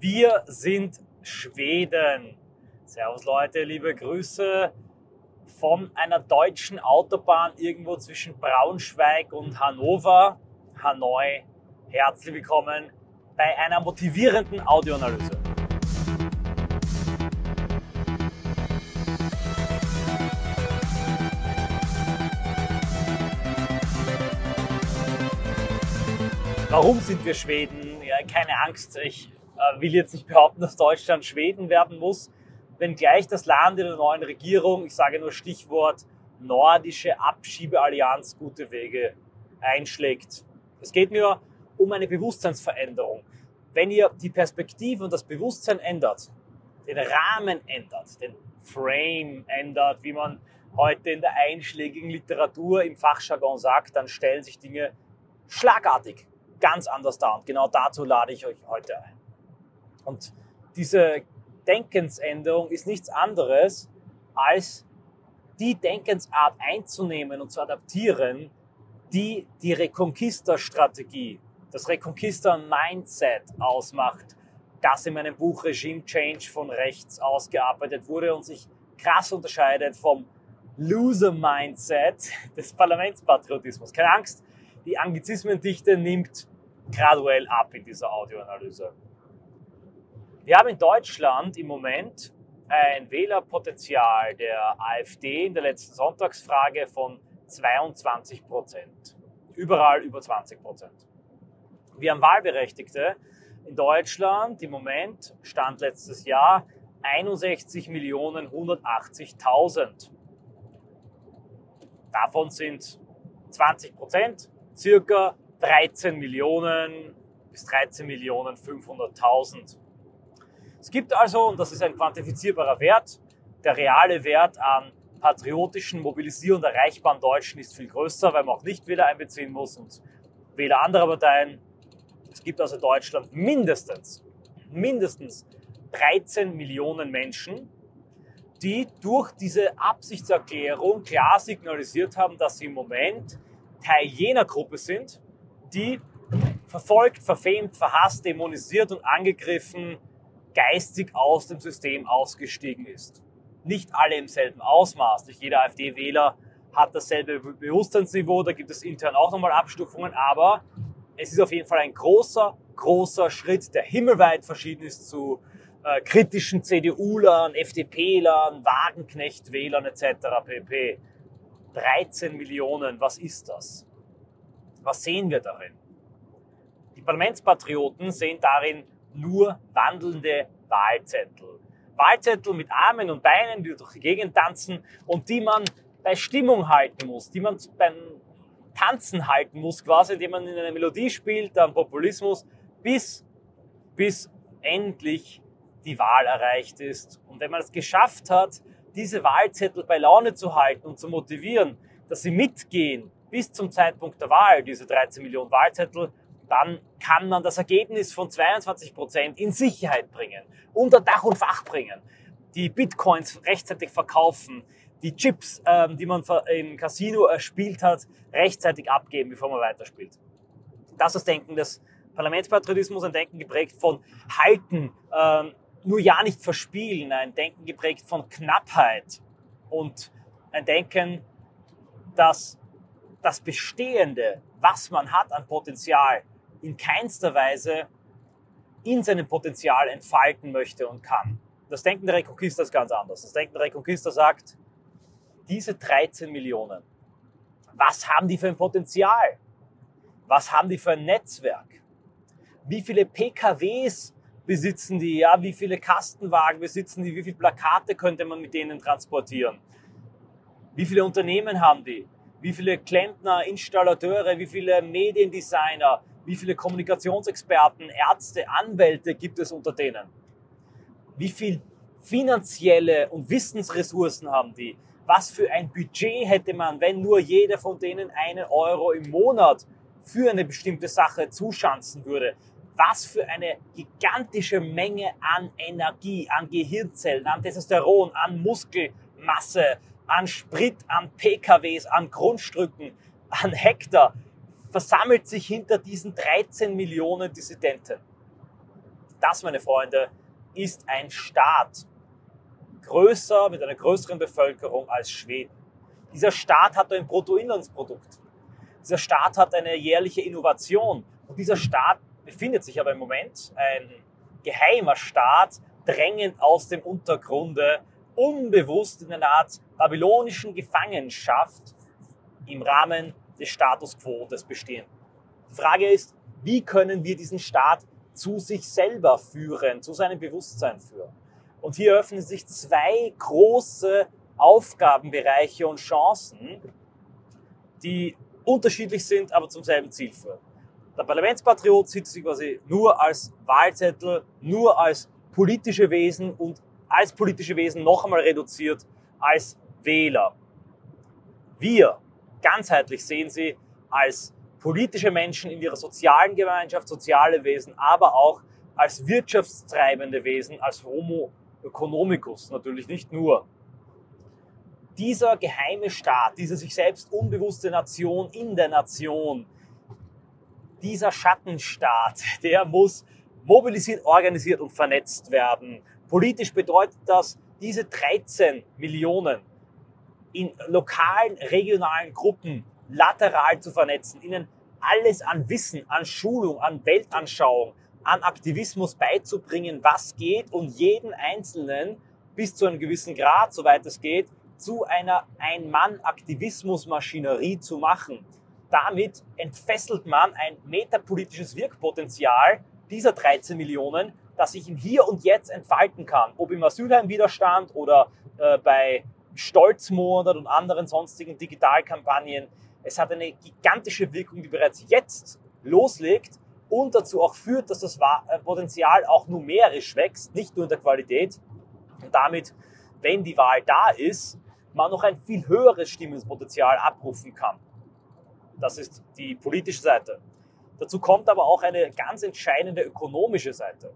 Wir sind Schweden. Servus Leute, liebe Grüße von einer deutschen Autobahn irgendwo zwischen Braunschweig und Hannover, Hanoi. Herzlich willkommen bei einer motivierenden Audioanalyse. Warum sind wir Schweden? Ja, keine Angst, ich will jetzt nicht behaupten, dass Deutschland Schweden werden muss, wenngleich das Land in der neuen Regierung, ich sage nur Stichwort nordische Abschiebeallianz, gute Wege einschlägt. Es geht mir um eine Bewusstseinsveränderung. Wenn ihr die Perspektive und das Bewusstsein ändert, den Rahmen ändert, den Frame ändert, wie man heute in der einschlägigen Literatur im Fachjargon sagt, dann stellen sich Dinge schlagartig ganz anders dar. Und genau dazu lade ich euch heute ein. Und diese Denkensänderung ist nichts anderes, als die Denkensart einzunehmen und zu adaptieren, die die Reconquista-Strategie, das Reconquista-Mindset ausmacht, das in meinem Buch Regime Change von rechts ausgearbeitet wurde und sich krass unterscheidet vom Loser-Mindset des Parlamentspatriotismus. Keine Angst, die Anglizismendichte nimmt graduell ab in dieser Audioanalyse. Wir haben in Deutschland im Moment ein Wählerpotenzial der AfD in der letzten Sonntagsfrage von 22 Prozent. Überall über 20 Prozent. Wir haben Wahlberechtigte in Deutschland im Moment, Stand letztes Jahr, 61.180.000. Davon sind 20 Prozent, circa 13 Millionen bis 13 Millionen 500.000. Es gibt also, und das ist ein quantifizierbarer Wert, der reale Wert an patriotischen, mobilisierend erreichbaren Deutschen ist viel größer, weil man auch nicht Wähler einbeziehen muss und Wähler anderer Parteien. Es gibt also in Deutschland mindestens, mindestens 13 Millionen Menschen, die durch diese Absichtserklärung klar signalisiert haben, dass sie im Moment Teil jener Gruppe sind, die verfolgt, verfemt, verhasst, dämonisiert und angegriffen geistig aus dem System ausgestiegen ist. Nicht alle im selben Ausmaß. Nicht jeder AfD-Wähler hat dasselbe Bewusstseinsniveau, da gibt es intern auch nochmal Abstufungen, aber es ist auf jeden Fall ein großer, großer Schritt, der himmelweit verschieden ist zu äh, kritischen CDU-Lern, FDP-Lern, Wagenknecht-Wählern etc. pp. 13 Millionen, was ist das? Was sehen wir darin? Die Parlamentspatrioten sehen darin nur wandelnde Wahlzettel. Wahlzettel mit Armen und Beinen, die durch die Gegend tanzen und die man bei Stimmung halten muss, die man beim Tanzen halten muss, quasi, indem man in eine Melodie spielt, dann Populismus, bis, bis endlich die Wahl erreicht ist. Und wenn man es geschafft hat, diese Wahlzettel bei Laune zu halten und zu motivieren, dass sie mitgehen bis zum Zeitpunkt der Wahl, diese 13 Millionen Wahlzettel, dann kann man das Ergebnis von 22 Prozent in Sicherheit bringen, unter Dach und Fach bringen, die Bitcoins rechtzeitig verkaufen, die Chips, ähm, die man im Casino erspielt hat, rechtzeitig abgeben, bevor man weiterspielt. Das ist das Denken des Parlamentspatriotismus, ein Denken geprägt von Halten, ähm, nur ja nicht verspielen, ein Denken geprägt von Knappheit und ein Denken, das das Bestehende, was man hat an Potenzial, in keinster Weise in seinem Potenzial entfalten möchte und kann. Das Denken der Reconquista ist ganz anders. Das Denken der Reconquista sagt, diese 13 Millionen, was haben die für ein Potenzial? Was haben die für ein Netzwerk? Wie viele PKWs besitzen die? Ja, wie viele Kastenwagen besitzen die? Wie viele Plakate könnte man mit denen transportieren? Wie viele Unternehmen haben die? Wie viele Klempner, Installateure, wie viele Mediendesigner, wie viele Kommunikationsexperten, Ärzte, Anwälte gibt es unter denen? Wie viel finanzielle und Wissensressourcen haben die? Was für ein Budget hätte man, wenn nur jeder von denen einen Euro im Monat für eine bestimmte Sache zuschanzen würde? Was für eine gigantische Menge an Energie, an Gehirnzellen, an Testosteron, an Muskelmasse, an Sprit, an PKWs, an Grundstücken, an Hektar versammelt sich hinter diesen 13 Millionen Dissidenten. Das, meine Freunde, ist ein Staat. Größer, mit einer größeren Bevölkerung als Schweden. Dieser Staat hat ein Bruttoinlandsprodukt. Dieser Staat hat eine jährliche Innovation. Und dieser Staat befindet sich aber im Moment, ein geheimer Staat, drängend aus dem Untergrunde, unbewusst in einer Art babylonischen Gefangenschaft im Rahmen des Status quo des Bestehenden. Die Frage ist, wie können wir diesen Staat zu sich selber führen, zu seinem Bewusstsein führen? Und hier öffnen sich zwei große Aufgabenbereiche und Chancen, die unterschiedlich sind, aber zum selben Ziel führen. Der Parlamentspatriot sieht sich quasi nur als Wahlzettel, nur als politische Wesen und als politische Wesen noch einmal reduziert als Wähler. Wir ganzheitlich sehen sie als politische Menschen in ihrer sozialen Gemeinschaft, soziale Wesen, aber auch als wirtschaftstreibende Wesen, als Homo economicus, natürlich nicht nur. Dieser geheime Staat, diese sich selbst unbewusste Nation in der Nation, dieser Schattenstaat, der muss mobilisiert, organisiert und vernetzt werden. Politisch bedeutet das, diese 13 Millionen in lokalen, regionalen Gruppen lateral zu vernetzen, ihnen alles an Wissen, an Schulung, an Weltanschauung, an Aktivismus beizubringen, was geht und jeden Einzelnen bis zu einem gewissen Grad, soweit es geht, zu einer Ein-Mann-Aktivismus-Maschinerie zu machen. Damit entfesselt man ein metapolitisches Wirkpotenzial dieser 13 Millionen, das sich im Hier und Jetzt entfalten kann. Ob im Asylheimwiderstand oder äh, bei Stolzmonat und anderen sonstigen Digitalkampagnen. Es hat eine gigantische Wirkung, die bereits jetzt loslegt und dazu auch führt, dass das äh, Potenzial auch numerisch wächst, nicht nur in der Qualität. Und damit, wenn die Wahl da ist, man noch ein viel höheres Stimmungspotenzial abrufen kann. Das ist die politische Seite. Dazu kommt aber auch eine ganz entscheidende ökonomische Seite.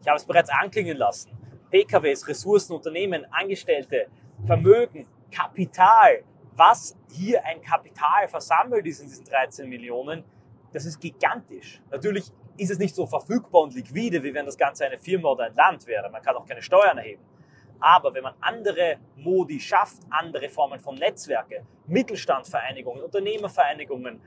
Ich habe es bereits anklingen lassen. PKWs, Ressourcen, Unternehmen, Angestellte, Vermögen, Kapital, was hier ein Kapital versammelt ist in diesen 13 Millionen, das ist gigantisch. Natürlich ist es nicht so verfügbar und liquide, wie wenn das Ganze eine Firma oder ein Land wäre. Man kann auch keine Steuern erheben. Aber wenn man andere Modi schafft, andere Formen von Netzwerke, Mittelstandvereinigungen, Unternehmervereinigungen,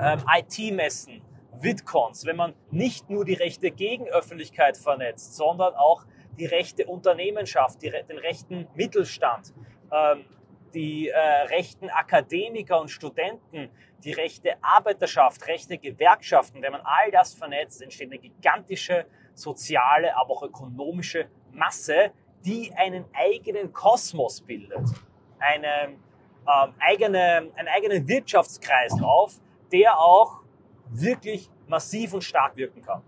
ähm, IT-Messen, Vidcons, wenn man nicht nur die rechte Gegenöffentlichkeit vernetzt, sondern auch die rechte Unternehmenschaft, die, den rechten Mittelstand, ähm, die äh, rechten Akademiker und Studenten, die rechte Arbeiterschaft, rechte Gewerkschaften, wenn man all das vernetzt, entsteht eine gigantische soziale, aber auch ökonomische Masse, die einen eigenen Kosmos bildet, eine, ähm, eigene, einen eigenen Wirtschaftskreislauf, der auch wirklich massiv und stark wirken kann.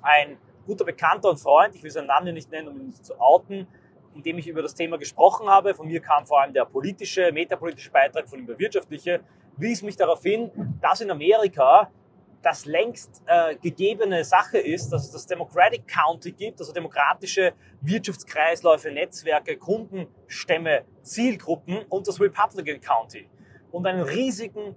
Ein guter Bekannter und Freund, ich will seinen Namen nicht nennen, um ihn nicht zu outen, in dem ich über das Thema gesprochen habe, von mir kam vor allem der politische, metapolitische Beitrag, von ihm der wirtschaftliche, wies mich darauf hin, dass in Amerika das längst äh, gegebene Sache ist, dass es das Democratic County gibt, also demokratische Wirtschaftskreisläufe, Netzwerke, Kundenstämme, Zielgruppen und das Republican County. Und einen riesigen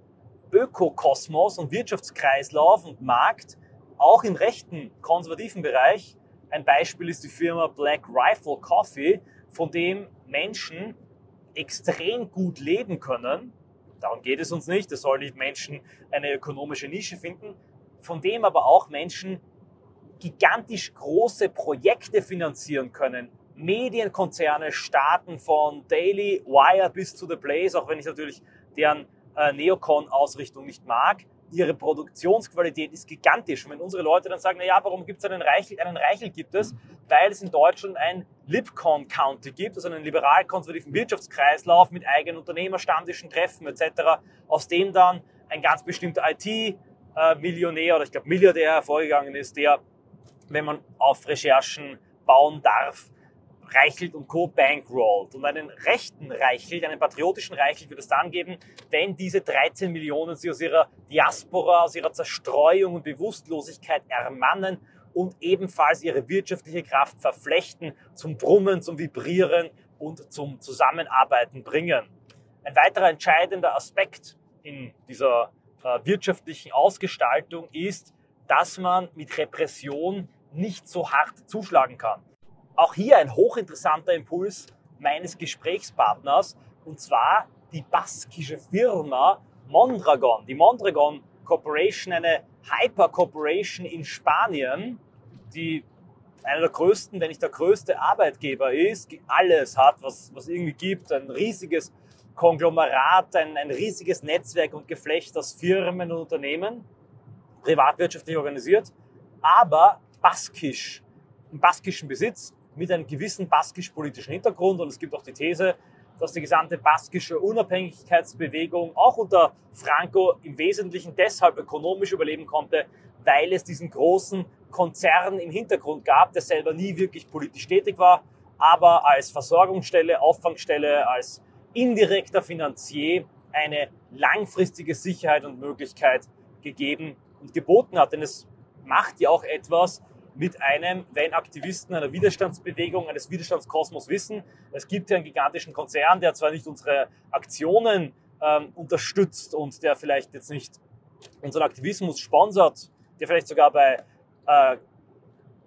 Ökokosmos und Wirtschaftskreislauf und Markt, auch im rechten konservativen Bereich. Ein Beispiel ist die Firma Black Rifle Coffee, von dem Menschen extrem gut leben können. Darum geht es uns nicht. Es soll nicht Menschen eine ökonomische Nische finden, von dem aber auch Menschen gigantisch große Projekte finanzieren können. Medienkonzerne starten von Daily Wire bis zu The Blaze, auch wenn ich natürlich deren äh, Neocon-Ausrichtung nicht mag. Ihre Produktionsqualität ist gigantisch. Und wenn unsere Leute dann sagen, na ja, warum gibt es einen Reichel? Einen Reichel gibt es, weil es in Deutschland ein Lipcon County gibt, also einen liberal-konservativen Wirtschaftskreislauf mit eigenen Unternehmerstammtischen Treffen etc., aus dem dann ein ganz bestimmter IT-Millionär oder ich glaube Milliardär hervorgegangen ist, der, wenn man auf Recherchen bauen darf, Reichelt und Co. bankrollt. Und einen rechten Reichelt, einen patriotischen Reichelt wird es dann geben, wenn diese 13 Millionen sie aus ihrer Diaspora, aus ihrer Zerstreuung und Bewusstlosigkeit ermannen und ebenfalls ihre wirtschaftliche Kraft verflechten, zum Brummen, zum Vibrieren und zum Zusammenarbeiten bringen. Ein weiterer entscheidender Aspekt in dieser äh, wirtschaftlichen Ausgestaltung ist, dass man mit Repression nicht so hart zuschlagen kann. Auch hier ein hochinteressanter Impuls meines Gesprächspartners, und zwar die baskische Firma Mondragon. Die Mondragon Corporation, eine Hyper Corporation in Spanien, die einer der größten, wenn nicht der größte Arbeitgeber ist, alles hat, was, was irgendwie gibt, ein riesiges Konglomerat, ein, ein riesiges Netzwerk und Geflecht aus Firmen und Unternehmen, privatwirtschaftlich organisiert, aber baskisch, im baskischen Besitz, mit einem gewissen baskisch-politischen Hintergrund. Und es gibt auch die These, dass die gesamte baskische Unabhängigkeitsbewegung auch unter Franco im Wesentlichen deshalb ökonomisch überleben konnte, weil es diesen großen Konzern im Hintergrund gab, der selber nie wirklich politisch tätig war, aber als Versorgungsstelle, Auffangstelle, als indirekter Finanzier eine langfristige Sicherheit und Möglichkeit gegeben und geboten hat. Denn es macht ja auch etwas mit einem, wenn Aktivisten einer Widerstandsbewegung, eines Widerstandskosmos wissen, es gibt ja einen gigantischen Konzern, der zwar nicht unsere Aktionen ähm, unterstützt und der vielleicht jetzt nicht unseren Aktivismus sponsert, der vielleicht sogar bei äh,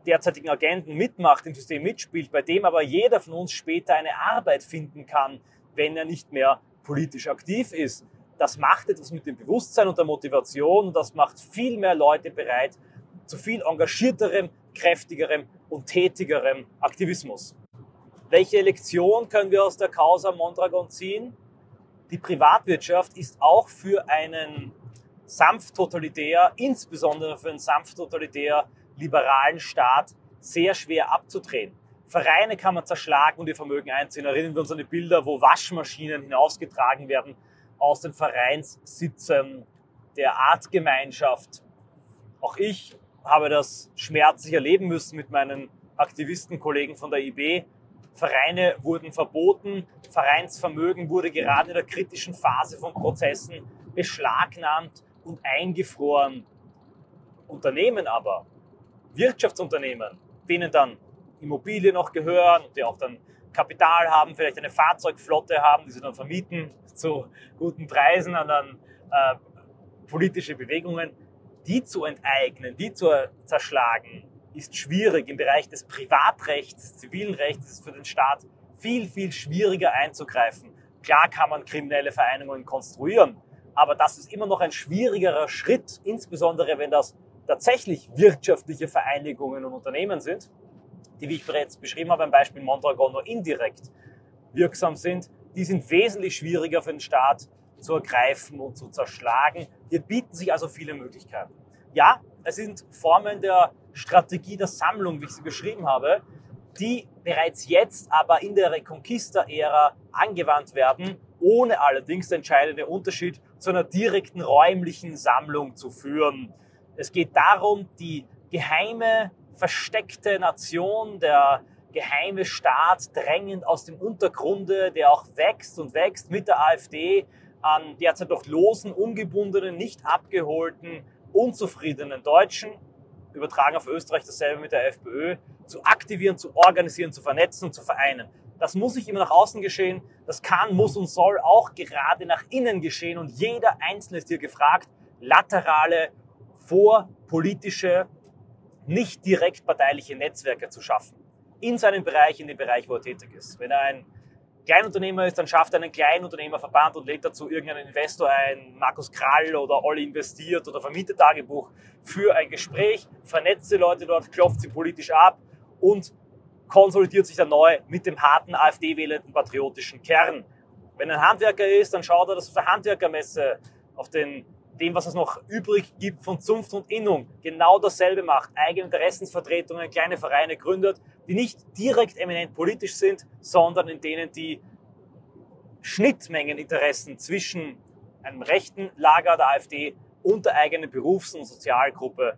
derzeitigen Agenten mitmacht, im System mitspielt, bei dem aber jeder von uns später eine Arbeit finden kann, wenn er nicht mehr politisch aktiv ist. Das macht etwas mit dem Bewusstsein und der Motivation und das macht viel mehr Leute bereit, zu viel engagierterem, kräftigerem und tätigerem Aktivismus. Welche Lektion können wir aus der Causa Mondragon ziehen? Die Privatwirtschaft ist auch für einen sanft totalitär, insbesondere für einen sanft totalitär liberalen Staat sehr schwer abzudrehen. Vereine kann man zerschlagen und ihr Vermögen einziehen. Erinnern wir uns an die Bilder, wo Waschmaschinen hinausgetragen werden aus den Vereinssitzen der Artgemeinschaft. Auch ich habe das schmerzlich erleben müssen mit meinen Aktivistenkollegen von der IB. Vereine wurden verboten, Vereinsvermögen wurde gerade in der kritischen Phase von Prozessen beschlagnahmt und eingefroren. Unternehmen aber, Wirtschaftsunternehmen, denen dann Immobilien noch gehören, die auch dann Kapital haben, vielleicht eine Fahrzeugflotte haben, die sie dann vermieten zu guten Preisen an dann äh, politische Bewegungen, die zu enteignen, die zu zerschlagen, ist schwierig. Im Bereich des Privatrechts, des zivilen Rechts ist es für den Staat viel, viel schwieriger einzugreifen. Klar kann man kriminelle Vereinigungen konstruieren, aber das ist immer noch ein schwierigerer Schritt, insbesondere wenn das tatsächlich wirtschaftliche Vereinigungen und Unternehmen sind die, wie ich bereits beschrieben habe, beim Beispiel Mondragon nur indirekt wirksam sind, die sind wesentlich schwieriger für den Staat zu ergreifen und zu zerschlagen. Hier bieten sich also viele Möglichkeiten. Ja, es sind Formen der Strategie der Sammlung, wie ich sie beschrieben habe, die bereits jetzt aber in der Reconquista-Ära angewandt werden, ohne allerdings der entscheidende Unterschied zu einer direkten räumlichen Sammlung zu führen. Es geht darum, die geheime versteckte Nation, der geheime Staat drängend aus dem Untergrunde, der auch wächst und wächst mit der AfD an derzeit doch losen, ungebundenen, nicht abgeholten, unzufriedenen Deutschen, übertragen auf Österreich dasselbe mit der FPÖ, zu aktivieren, zu organisieren, zu vernetzen und zu vereinen. Das muss nicht immer nach außen geschehen, das kann, muss und soll auch gerade nach innen geschehen und jeder Einzelne ist hier gefragt, laterale, vorpolitische nicht direkt parteiliche Netzwerke zu schaffen. In seinem Bereich, in dem Bereich, wo er tätig ist. Wenn er ein Kleinunternehmer ist, dann schafft er einen Kleinunternehmerverband und lädt dazu irgendeinen Investor ein, Markus Krall oder Olli investiert oder vermietet Tagebuch für ein Gespräch, vernetzt die Leute dort, klopft sie politisch ab und konsolidiert sich dann neu mit dem harten AfD-wählenden patriotischen Kern. Wenn ein Handwerker ist, dann schaut er, dass auf der Handwerkermesse auf den dem, was es noch übrig gibt von Zunft und Innung, genau dasselbe macht, eigene Interessensvertretungen, kleine Vereine gründet, die nicht direkt eminent politisch sind, sondern in denen die Schnittmengeninteressen zwischen einem rechten Lager der AfD und der eigenen Berufs- und Sozialgruppe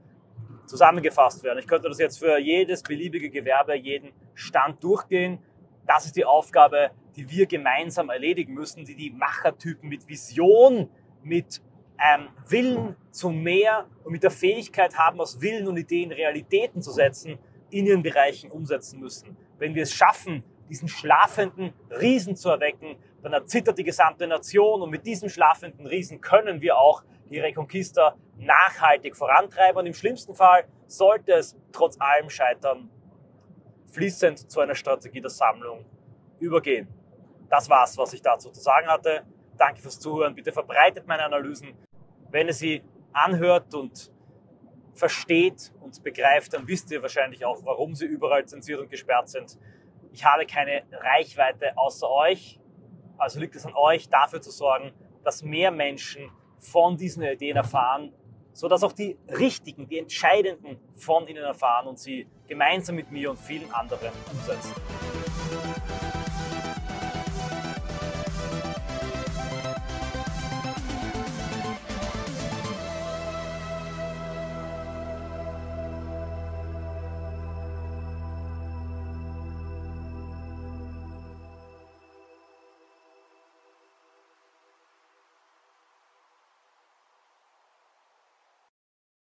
zusammengefasst werden. Ich könnte das jetzt für jedes beliebige Gewerbe, jeden Stand durchgehen. Das ist die Aufgabe, die wir gemeinsam erledigen müssen, die die Machertypen mit Vision, mit ähm, Willen zu mehr und mit der Fähigkeit haben, aus Willen und Ideen Realitäten zu setzen, in ihren Bereichen umsetzen müssen. Wenn wir es schaffen, diesen schlafenden Riesen zu erwecken, dann erzittert die gesamte Nation und mit diesem schlafenden Riesen können wir auch die Reconquista nachhaltig vorantreiben und im schlimmsten Fall sollte es trotz allem scheitern, fließend zu einer Strategie der Sammlung übergehen. Das war's, was ich dazu zu sagen hatte. Danke fürs Zuhören. Bitte verbreitet meine Analysen. Wenn ihr sie anhört und versteht und begreift, dann wisst ihr wahrscheinlich auch, warum sie überall zensiert und gesperrt sind. Ich habe keine Reichweite außer euch. Also liegt es an euch, dafür zu sorgen, dass mehr Menschen von diesen Ideen erfahren, sodass auch die Richtigen, die Entscheidenden von ihnen erfahren und sie gemeinsam mit mir und vielen anderen umsetzen.